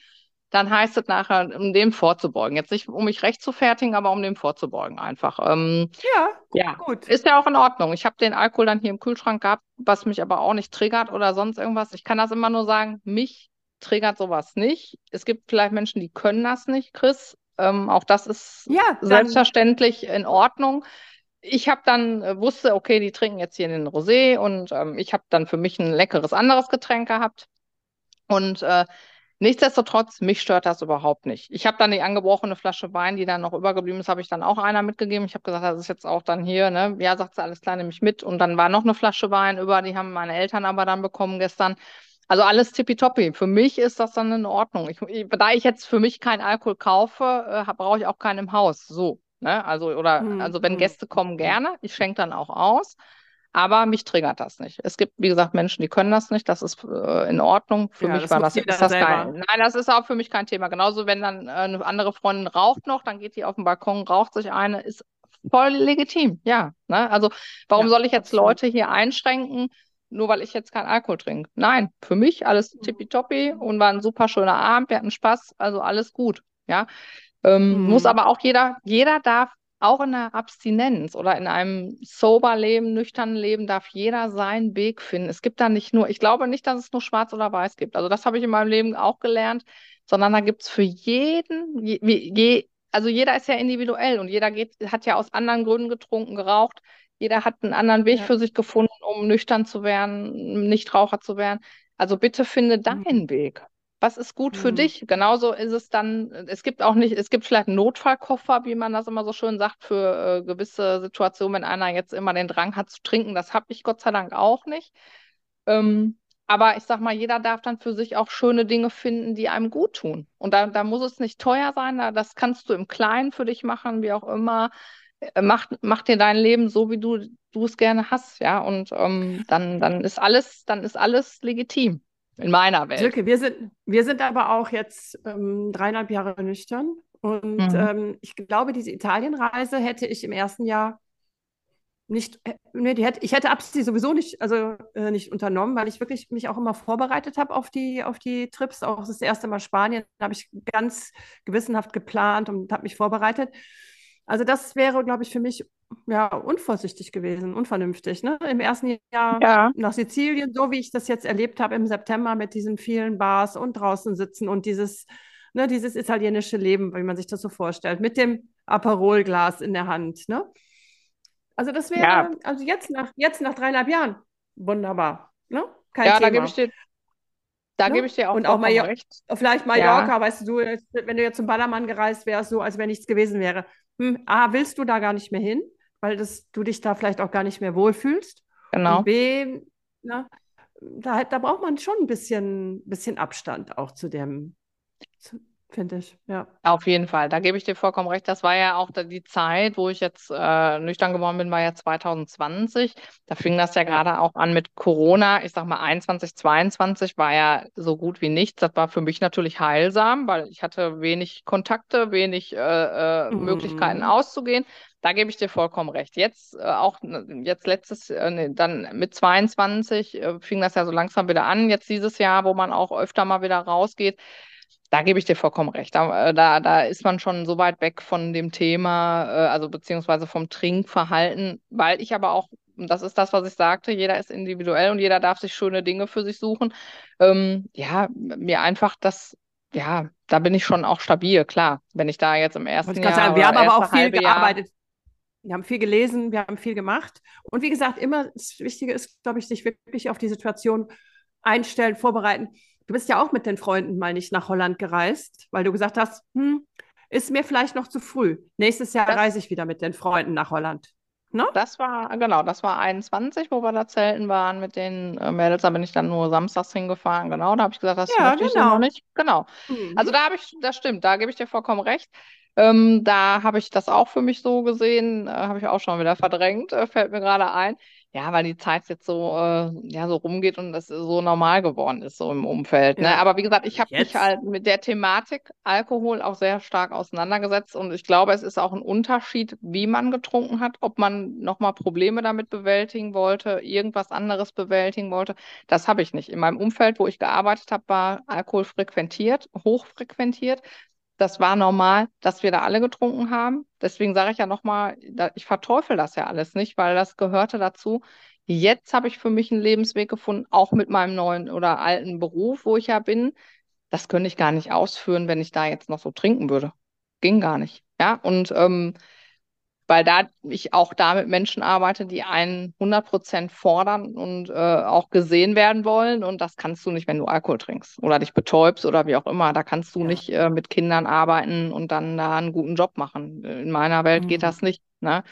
Dann heißt es nachher, um dem vorzubeugen. Jetzt nicht, um mich recht zu fertigen, aber um dem vorzubeugen einfach. Ähm, Ja, ja, gut. ist ja auch in Ordnung. Ich habe den Alkohol dann hier im Kühlschrank gehabt, was mich aber auch nicht triggert oder sonst irgendwas. Ich kann das immer nur sagen, mich triggert sowas nicht. Es gibt vielleicht Menschen, die können das nicht, Chris. Ähm, auch das ist Ja, selbstverständlich in Ordnung. Ich habe dann äh, wusste, okay, die trinken jetzt hier den Rosé und ähm, ich habe dann für mich ein leckeres anderes Getränk gehabt. Und äh, nichtsdestotrotz, mich stört das überhaupt nicht. Ich habe dann die angebrochene Flasche Wein, die dann noch übergeblieben ist, habe ich dann auch einer mitgegeben. Ich habe gesagt, das ist jetzt auch dann hier, ne? Ja, sagt sie, alles klar, nehme ich mit. Und dann war noch eine Flasche Wein über, die haben meine Eltern aber dann bekommen gestern. Also alles tippitoppi. Für mich ist das dann in Ordnung. Ich, da ich jetzt für mich keinen Alkohol kaufe, äh, brauche ich auch keinen im Haus. So. Ne? Also, oder, Hm, also wenn hm, Gäste kommen, gerne. Ich schenke dann auch aus. Aber mich triggert das nicht. Es gibt, wie gesagt, Menschen, die können das nicht. Das ist äh, in Ordnung. Für Ja, mich das war muss das, ist das kein, nein, das ist auch für mich kein Thema. Genauso, wenn dann äh, eine andere Freundin raucht noch, dann geht die auf den Balkon, raucht sich eine, ist voll legitim. Ja, ne? Also, warum Ja, soll ich jetzt. Leute hier einschränken, nur weil ich jetzt keinen Alkohol trinke? Nein, für mich alles tippitoppi und war ein super schöner Abend. Wir hatten Spaß, also alles gut. Ja, ähm, muss Mhm. aber auch jeder, jeder darf auch in der Abstinenz oder in einem sober Leben, nüchternen Leben darf jeder seinen Weg finden. Es gibt da nicht nur, ich glaube nicht, dass es nur schwarz oder weiß gibt. Also das habe ich in meinem Leben auch gelernt, sondern da gibt es für jeden, je, je, also jeder ist ja individuell und jeder geht, hat ja aus anderen Gründen getrunken, geraucht. Jeder hat einen anderen Weg Ja. für sich gefunden, um nüchtern zu werden, Nichtraucher zu werden. Also bitte finde deinen Weg. Was ist gut für Mhm. dich? Genauso ist es dann, es gibt auch nicht, es gibt vielleicht einen Notfallkoffer, wie man das immer so schön sagt, für äh, gewisse Situationen, wenn einer jetzt immer den Drang hat zu trinken. Das habe ich Gott sei Dank auch nicht. Ähm, aber ich sag mal, jeder darf dann für sich auch schöne Dinge finden, die einem gut tun. Und da, da muss es nicht teuer sein, da, das kannst du im Kleinen für dich machen, wie auch immer. Äh, Mach, mach dir dein Leben so, wie du, du es gerne hast, ja. Und ähm, dann, dann ist alles, dann ist alles legitim in meiner Welt. Silke, wir sind, wir sind aber auch jetzt ähm, dreieinhalb Jahre nüchtern. Und Mhm. ähm, ich glaube, diese Italienreise hätte ich im ersten Jahr nicht, äh, nee, die hätte, ich hätte Absi sowieso nicht, also äh, nicht unternommen, weil ich wirklich mich auch immer vorbereitet habe auf die, auf die Trips. Auch das erste Mal Spanien, habe ich ganz gewissenhaft geplant und habe mich vorbereitet. Also das wäre, glaube ich, für mich ja unvorsichtig gewesen, unvernünftig. Ne? Im ersten Jahr Ja. nach Sizilien, so wie ich das jetzt erlebt habe im September mit diesen vielen Bars und draußen sitzen und dieses, ne, dieses italienische Leben, wie man sich das so vorstellt, mit dem Aperolglas in der Hand. Ne? Also das wäre, Ja. also jetzt nach, jetzt nach dreieinhalb Jahren, wunderbar. Ne? Kein Ja, da Thema. gebe ich dir, da Ne? gebe ich dir auch Und auch Major- recht. Vielleicht Mallorca, weißt du, wenn du jetzt zum Ballermann gereist wärst, so als wenn nichts gewesen wäre. Hm, A, willst du da gar nicht mehr hin, weil das, du dich da vielleicht auch gar nicht mehr wohlfühlst. Genau. Und B, na, da, da braucht man schon ein bisschen, bisschen Abstand auch zu dem, zu, finde ich. Ja. Auf jeden Fall, da gebe ich dir vollkommen recht. Das war ja auch die Zeit, wo ich jetzt äh, nüchtern geworden bin, war ja 2020. Da fing das ja gerade auch an mit Corona. Ich sag mal, 21, 22 war ja so gut wie nichts. Das war für mich natürlich heilsam, weil ich hatte wenig Kontakte, wenig äh, äh, Mhm. Möglichkeiten auszugehen. Da gebe ich dir vollkommen recht. Jetzt äh, auch ne, jetzt letztes, äh, nee, dann mit 22 äh, fing das ja so langsam wieder an. Jetzt dieses Jahr, wo man auch öfter mal wieder rausgeht. Da gebe ich dir vollkommen recht. Da, äh, da, da ist man schon so weit weg von dem Thema, äh, also beziehungsweise vom Trinkverhalten, weil ich aber auch, das ist das, was ich sagte, jeder ist individuell und jeder darf sich schöne Dinge für sich suchen. Ähm, ja, mir einfach das, ja, da bin ich schon auch stabil, klar. Wenn ich da jetzt im ersten Jahr sagen, wir haben aber auch viel halbe Jahr- gearbeitet. Wir haben viel gelesen, wir haben viel gemacht. Und wie gesagt, immer das Wichtige ist, glaube ich, sich wirklich auf die Situation einstellen, vorbereiten. Du bist ja auch mit den Freunden mal nicht nach Holland gereist, weil du gesagt hast, hm, ist mir vielleicht noch zu früh. Nächstes Jahr Das- reise ich wieder mit den Freunden nach Holland. Ne? Das war, genau, das war 21, wo wir da zelten waren mit den äh, Mädels. Da bin ich dann nur samstags hingefahren. Genau, da habe ich gesagt, das ja, möchte genau. ich noch nicht. Genau. Mhm. Also da habe ich, das stimmt, da gebe ich dir vollkommen recht. Ähm, da habe ich das auch für mich so gesehen, äh, habe ich auch schon wieder verdrängt, äh, fällt mir gerade ein. Ja, weil die Zeit jetzt so, äh, ja, so rumgeht und es so normal geworden ist, so im Umfeld. Ne? Aber wie gesagt, ich habe mich halt mit der Thematik Alkohol auch sehr stark auseinandergesetzt und ich glaube, es ist auch ein Unterschied, wie man getrunken hat, ob man nochmal Probleme damit bewältigen wollte, irgendwas anderes bewältigen wollte. Das habe ich nicht. In meinem Umfeld, wo ich gearbeitet habe, war Alkohol frequentiert, hochfrequentiert das war normal, dass wir da alle getrunken haben. Deswegen sage ich ja nochmal, ich verteufel das ja alles nicht, weil das gehörte dazu. Jetzt habe ich für mich einen Lebensweg gefunden, auch mit meinem neuen oder alten Beruf, wo ich ja bin. Das könnte ich gar nicht ausführen, wenn ich da jetzt noch so trinken würde. Ging gar nicht. Ja, und ähm, weil da ich auch da mit Menschen arbeite, die einen 100% fordern und äh, auch gesehen werden wollen. Und das kannst du nicht, wenn du Alkohol trinkst oder dich betäubst oder wie auch immer. Da kannst du ja. nicht äh, mit Kindern arbeiten und dann da einen guten Job machen. In meiner Welt mhm. geht das nicht. Ne?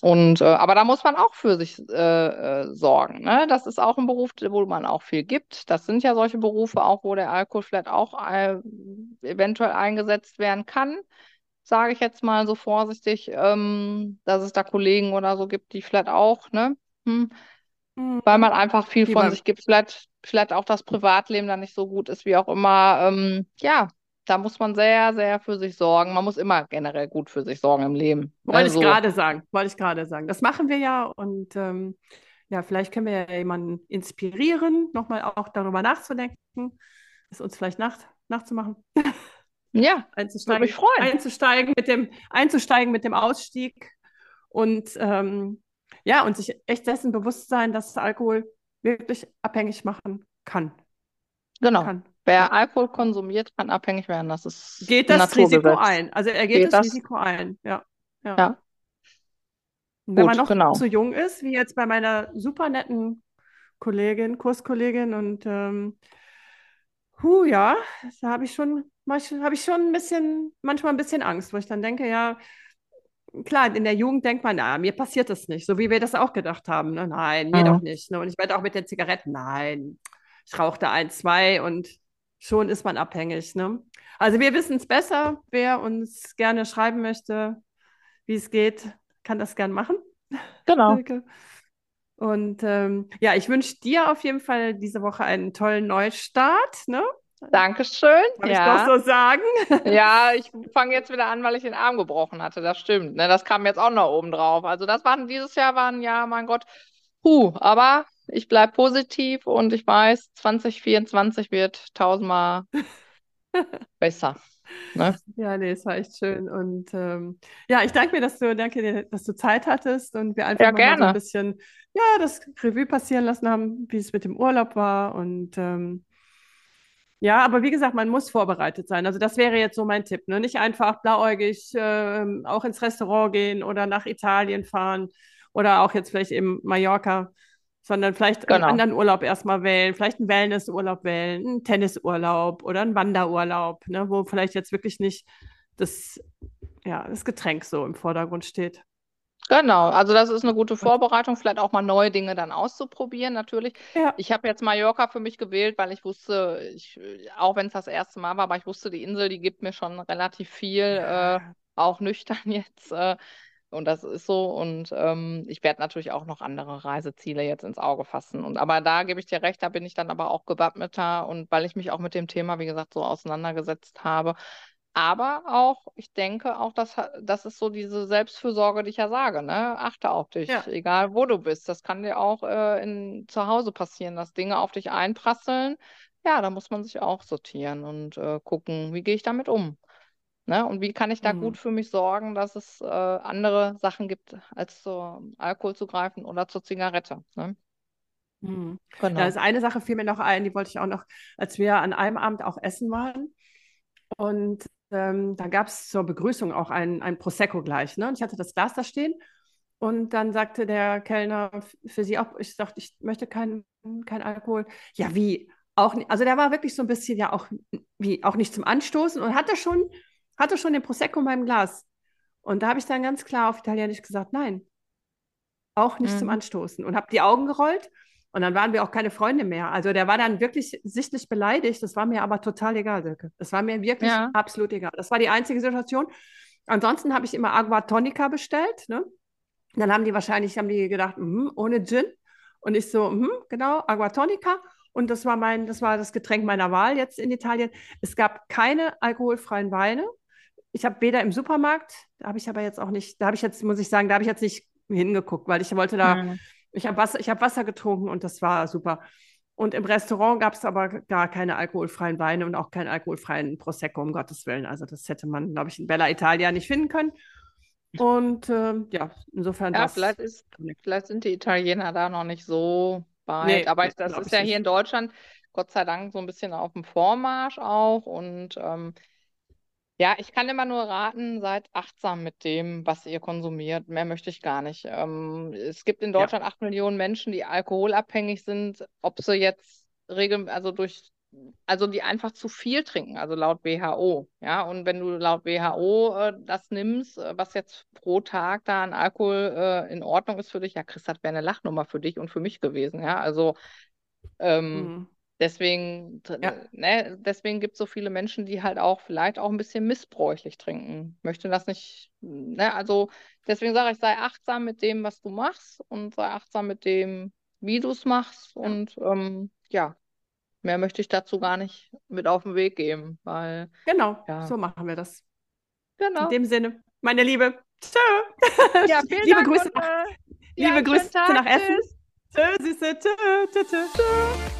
Und äh, aber da muss man auch für sich äh, äh, sorgen. Ne? Das ist auch ein Beruf, wo man auch viel gibt. Das sind ja solche Berufe auch, wo der Alkohol vielleicht auch äh, eventuell eingesetzt werden kann sage ich jetzt mal so vorsichtig, ähm, dass es da Kollegen oder so gibt, die vielleicht auch, ne? Hm, mhm. Weil man einfach viel von sich gibt, vielleicht, vielleicht auch das Privatleben dann nicht so gut ist, wie auch immer. Ähm, ja, da muss man sehr, sehr für sich sorgen. Man muss immer generell gut für sich sorgen im Leben. Wollte also, ich gerade sagen, wollte ich gerade sagen. Das machen wir ja und ähm, ja, vielleicht können wir ja jemanden inspirieren, nochmal auch darüber nachzudenken, es uns vielleicht nach, nachzumachen. Ja, einzusteigen, mich freuen. Einzusteigen mit dem, einzusteigen mit dem Ausstieg und ähm, ja, und sich echt dessen bewusst sein, dass Alkohol wirklich abhängig machen kann. Genau. Kann. Wer Alkohol konsumiert, kann abhängig werden. Das ist geht das Risiko ein. Also er geht, geht das, das, Risiko ein. Ja. ja. ja. wenn Gut, man noch genau. so jung ist, wie jetzt bei meiner super netten Kollegin, Kurskollegin und ähm, Huh, ja, da habe ich schon, habe ich schon ein bisschen, manchmal ein bisschen Angst, wo ich dann denke, ja, klar, in der Jugend denkt man, na, mir passiert das nicht, so wie wir das auch gedacht haben. Ne? Nein, mir mhm. doch nicht. Ne? Und ich werde auch mit den Zigaretten, nein, ich rauchte ein, zwei und schon ist man abhängig. Ne? Also wir wissen es besser. Wer uns gerne schreiben möchte, wie es geht, kann das gern machen. Genau. Und ähm, ja, ich wünsche dir auf jeden Fall diese Woche einen tollen Neustart. Ne? Dankeschön. Kann ja. ich doch so sagen? Ja, ich fange jetzt wieder an, weil ich den Arm gebrochen hatte. Das stimmt. Ne? Das kam jetzt auch noch oben drauf. Also das waren dieses Jahr waren ja, mein Gott, puh, aber ich bleibe positiv und ich weiß, 2024 wird tausendmal besser. Ne? Ja, nee, es war echt schön. Und ähm, ja, ich danke mir, dass du, danke dir, dass du Zeit hattest und wir einfach ja, mal so ein bisschen ja, das Revue passieren lassen haben, wie es mit dem Urlaub war. Und ähm, ja, aber wie gesagt, man muss vorbereitet sein. Also das wäre jetzt so mein Tipp. Ne? Nicht einfach blauäugig äh, auch ins Restaurant gehen oder nach Italien fahren oder auch jetzt vielleicht eben Mallorca sondern vielleicht genau. einen anderen Urlaub erstmal wählen, vielleicht einen Wellnessurlaub wählen, einen Tennisurlaub oder einen Wanderurlaub, ne, wo vielleicht jetzt wirklich nicht das, ja, das Getränk so im Vordergrund steht. Genau, also das ist eine gute Vorbereitung, vielleicht auch mal neue Dinge dann auszuprobieren, natürlich. Ja. Ich habe jetzt Mallorca für mich gewählt, weil ich wusste, ich, auch wenn es das erste Mal war, aber ich wusste, die Insel, die gibt mir schon relativ viel, äh, auch nüchtern jetzt. Äh, und das ist so. Und ähm, ich werde natürlich auch noch andere Reiseziele jetzt ins Auge fassen. Und aber da gebe ich dir recht, da bin ich dann aber auch gewappneter und weil ich mich auch mit dem Thema, wie gesagt, so auseinandergesetzt habe. Aber auch, ich denke auch, dass das ist so diese Selbstfürsorge, die ich ja sage, ne? Achte auf dich, ja. egal wo du bist. Das kann dir auch äh, in, zu Hause passieren, dass Dinge auf dich einprasseln. Ja, da muss man sich auch sortieren und äh, gucken, wie gehe ich damit um. Ne? Und wie kann ich da mhm. gut für mich sorgen, dass es äh, andere Sachen gibt, als zum Alkohol zu greifen oder zur Zigarette. Ne? Mhm. Genau. Da ist eine Sache fiel mir noch ein, die wollte ich auch noch, als wir an einem Abend auch essen waren. Und ähm, da gab es zur Begrüßung auch ein, ein Prosecco gleich. Ne? Und ich hatte das Glas da stehen. Und dann sagte der Kellner für sie auch, ich sagte, ich möchte keinen kein Alkohol. Ja, wie? Auch nicht. Also der war wirklich so ein bisschen ja auch, wie, auch nicht zum Anstoßen und hatte schon hatte schon den Prosecco in meinem Glas. Und da habe ich dann ganz klar auf Italienisch gesagt, nein, auch nicht mhm. zum Anstoßen und habe die Augen gerollt und dann waren wir auch keine Freunde mehr. Also der war dann wirklich sichtlich beleidigt. Das war mir aber total egal, Silke. Das war mir wirklich ja. absolut egal. Das war die einzige Situation. Ansonsten habe ich immer Agua Tonica bestellt. Ne? Dann haben die wahrscheinlich haben die gedacht, mh, ohne Gin. Und ich so, mh, genau, Agua Tonica. Und das war mein, das war das Getränk meiner Wahl jetzt in Italien. Es gab keine alkoholfreien Weine. Ich habe weder im Supermarkt, da habe ich aber jetzt auch nicht, da habe ich jetzt, muss ich sagen, da habe ich jetzt nicht hingeguckt, weil ich wollte da. Mhm ich habe Wasser, hab Wasser getrunken und das war super. Und im Restaurant gab es aber gar keine alkoholfreien Weine und auch keinen alkoholfreien Prosecco, um Gottes Willen. Also das hätte man, glaube ich, in Bella Italia nicht finden können. Und äh, ja, insofern. Ja, vielleicht, ist, vielleicht sind die Italiener da noch nicht so weit. Nee, aber das ist ja hier in Deutschland Gott sei Dank so ein bisschen auf dem Vormarsch auch. Und ähm, ja, ich kann immer nur raten, seid achtsam mit dem, was ihr konsumiert. Mehr möchte ich gar nicht. Ähm, es gibt in Deutschland acht ja. Millionen Menschen, die alkoholabhängig sind, ob sie jetzt regeln, also durch, also die einfach zu viel trinken, also laut WHO. Ja, und wenn du laut WHO äh, das nimmst, äh, was jetzt pro Tag da an Alkohol äh, in Ordnung ist für dich, ja, Chris, das wäre eine Lachnummer für dich und für mich gewesen. Ja, also ähm, mhm. Deswegen, ja. ne, deswegen gibt es so viele Menschen, die halt auch vielleicht auch ein bisschen missbräuchlich trinken. Möchte das nicht, ne, also deswegen sage ich, sei achtsam mit dem, was du machst und sei achtsam mit dem, wie du es machst. Ja. Und ähm, ja, mehr möchte ich dazu gar nicht mit auf den Weg geben, weil. Genau, ja. so machen wir das. Genau. In dem Sinne, meine Liebe. Tschö. Ja, vielen liebe Dank Grüße nach, liebe Grüße nach Essen. Tschö, Süße. Tschö, tschö, tschö. tschö.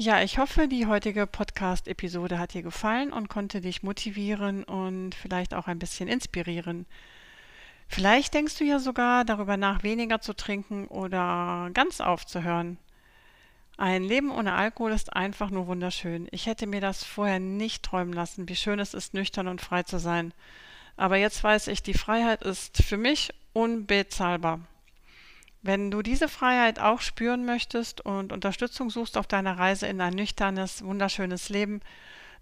Ja. Ich hoffe, die heutige Podcast-Episode hat dir gefallen und konnte dich motivieren und vielleicht auch ein bisschen inspirieren. Vielleicht denkst du ja sogar darüber nach, weniger zu trinken oder ganz aufzuhören. Ein Leben ohne Alkohol ist einfach nur wunderschön. Ich hätte mir das vorher nicht träumen lassen, wie schön es ist, nüchtern und frei zu sein. Aber jetzt weiß ich, die Freiheit ist für mich unbezahlbar. Wenn du diese Freiheit auch spüren möchtest und Unterstützung suchst auf deiner Reise in ein nüchternes, wunderschönes Leben,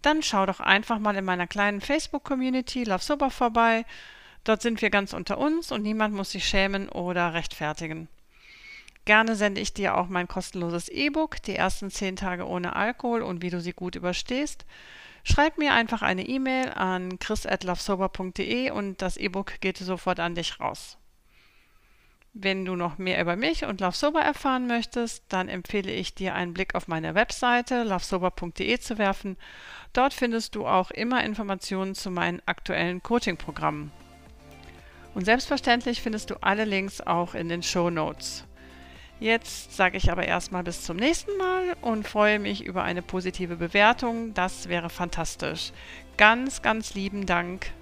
dann schau doch einfach mal in meiner kleinen Facebook-Community Love Sober vorbei. Dort sind wir ganz unter uns und niemand muss sich schämen oder rechtfertigen. Gerne sende ich dir auch mein kostenloses E-Book, die ersten zehn Tage ohne Alkohol und wie du sie gut überstehst. Schreib mir einfach eine E-Mail an chris.lovesober.de und das E-Book geht sofort an dich raus. Wenn du noch mehr über mich und Love Sober erfahren möchtest, dann empfehle ich dir einen Blick auf meine Webseite lovesober.de zu werfen. Dort findest du auch immer Informationen zu meinen aktuellen Coaching-Programmen. Und selbstverständlich findest du alle Links auch in den Show Notes. Jetzt sage ich aber erstmal bis zum nächsten Mal und freue mich über eine positive Bewertung. Das wäre fantastisch. Ganz, ganz lieben Dank.